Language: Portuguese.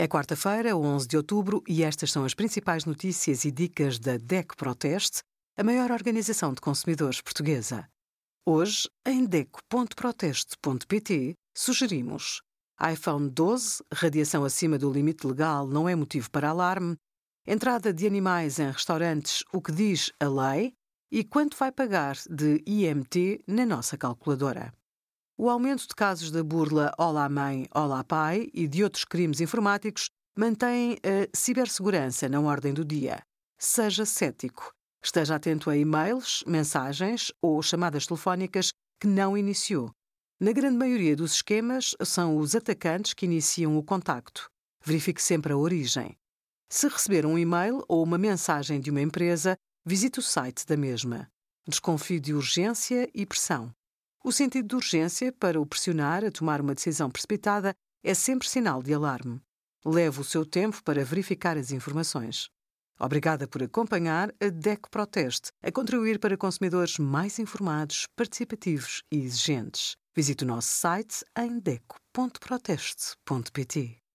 É quarta-feira, 11 de outubro, e estas são as principais notícias e dicas da DEC Proteste, a maior organização de consumidores portuguesa. Hoje, em DECO.proteste.pt, sugerimos iPhone 12, radiação acima do limite legal não é motivo para alarme, entrada de animais em restaurantes, o que diz a lei, e quanto vai pagar de IMT na nossa calculadora. O aumento de casos da burla Olá Mãe, Olá Pai e de outros crimes informáticos mantém a cibersegurança na ordem do dia. Seja cético. Esteja atento a e-mails, mensagens ou chamadas telefónicas que não iniciou. Na grande maioria dos esquemas, são os atacantes que iniciam o contacto. Verifique sempre a origem. Se receber um e-mail ou uma mensagem de uma empresa, visite o site da mesma. Desconfie de urgência e pressão. O sentido de urgência para o pressionar a tomar uma decisão precipitada é sempre sinal de alarme. Leve o seu tempo para verificar as informações. Obrigada por acompanhar a DEC Proteste, a contribuir para consumidores mais informados, participativos e exigentes. Visite o nosso site em deco.proteste.pt.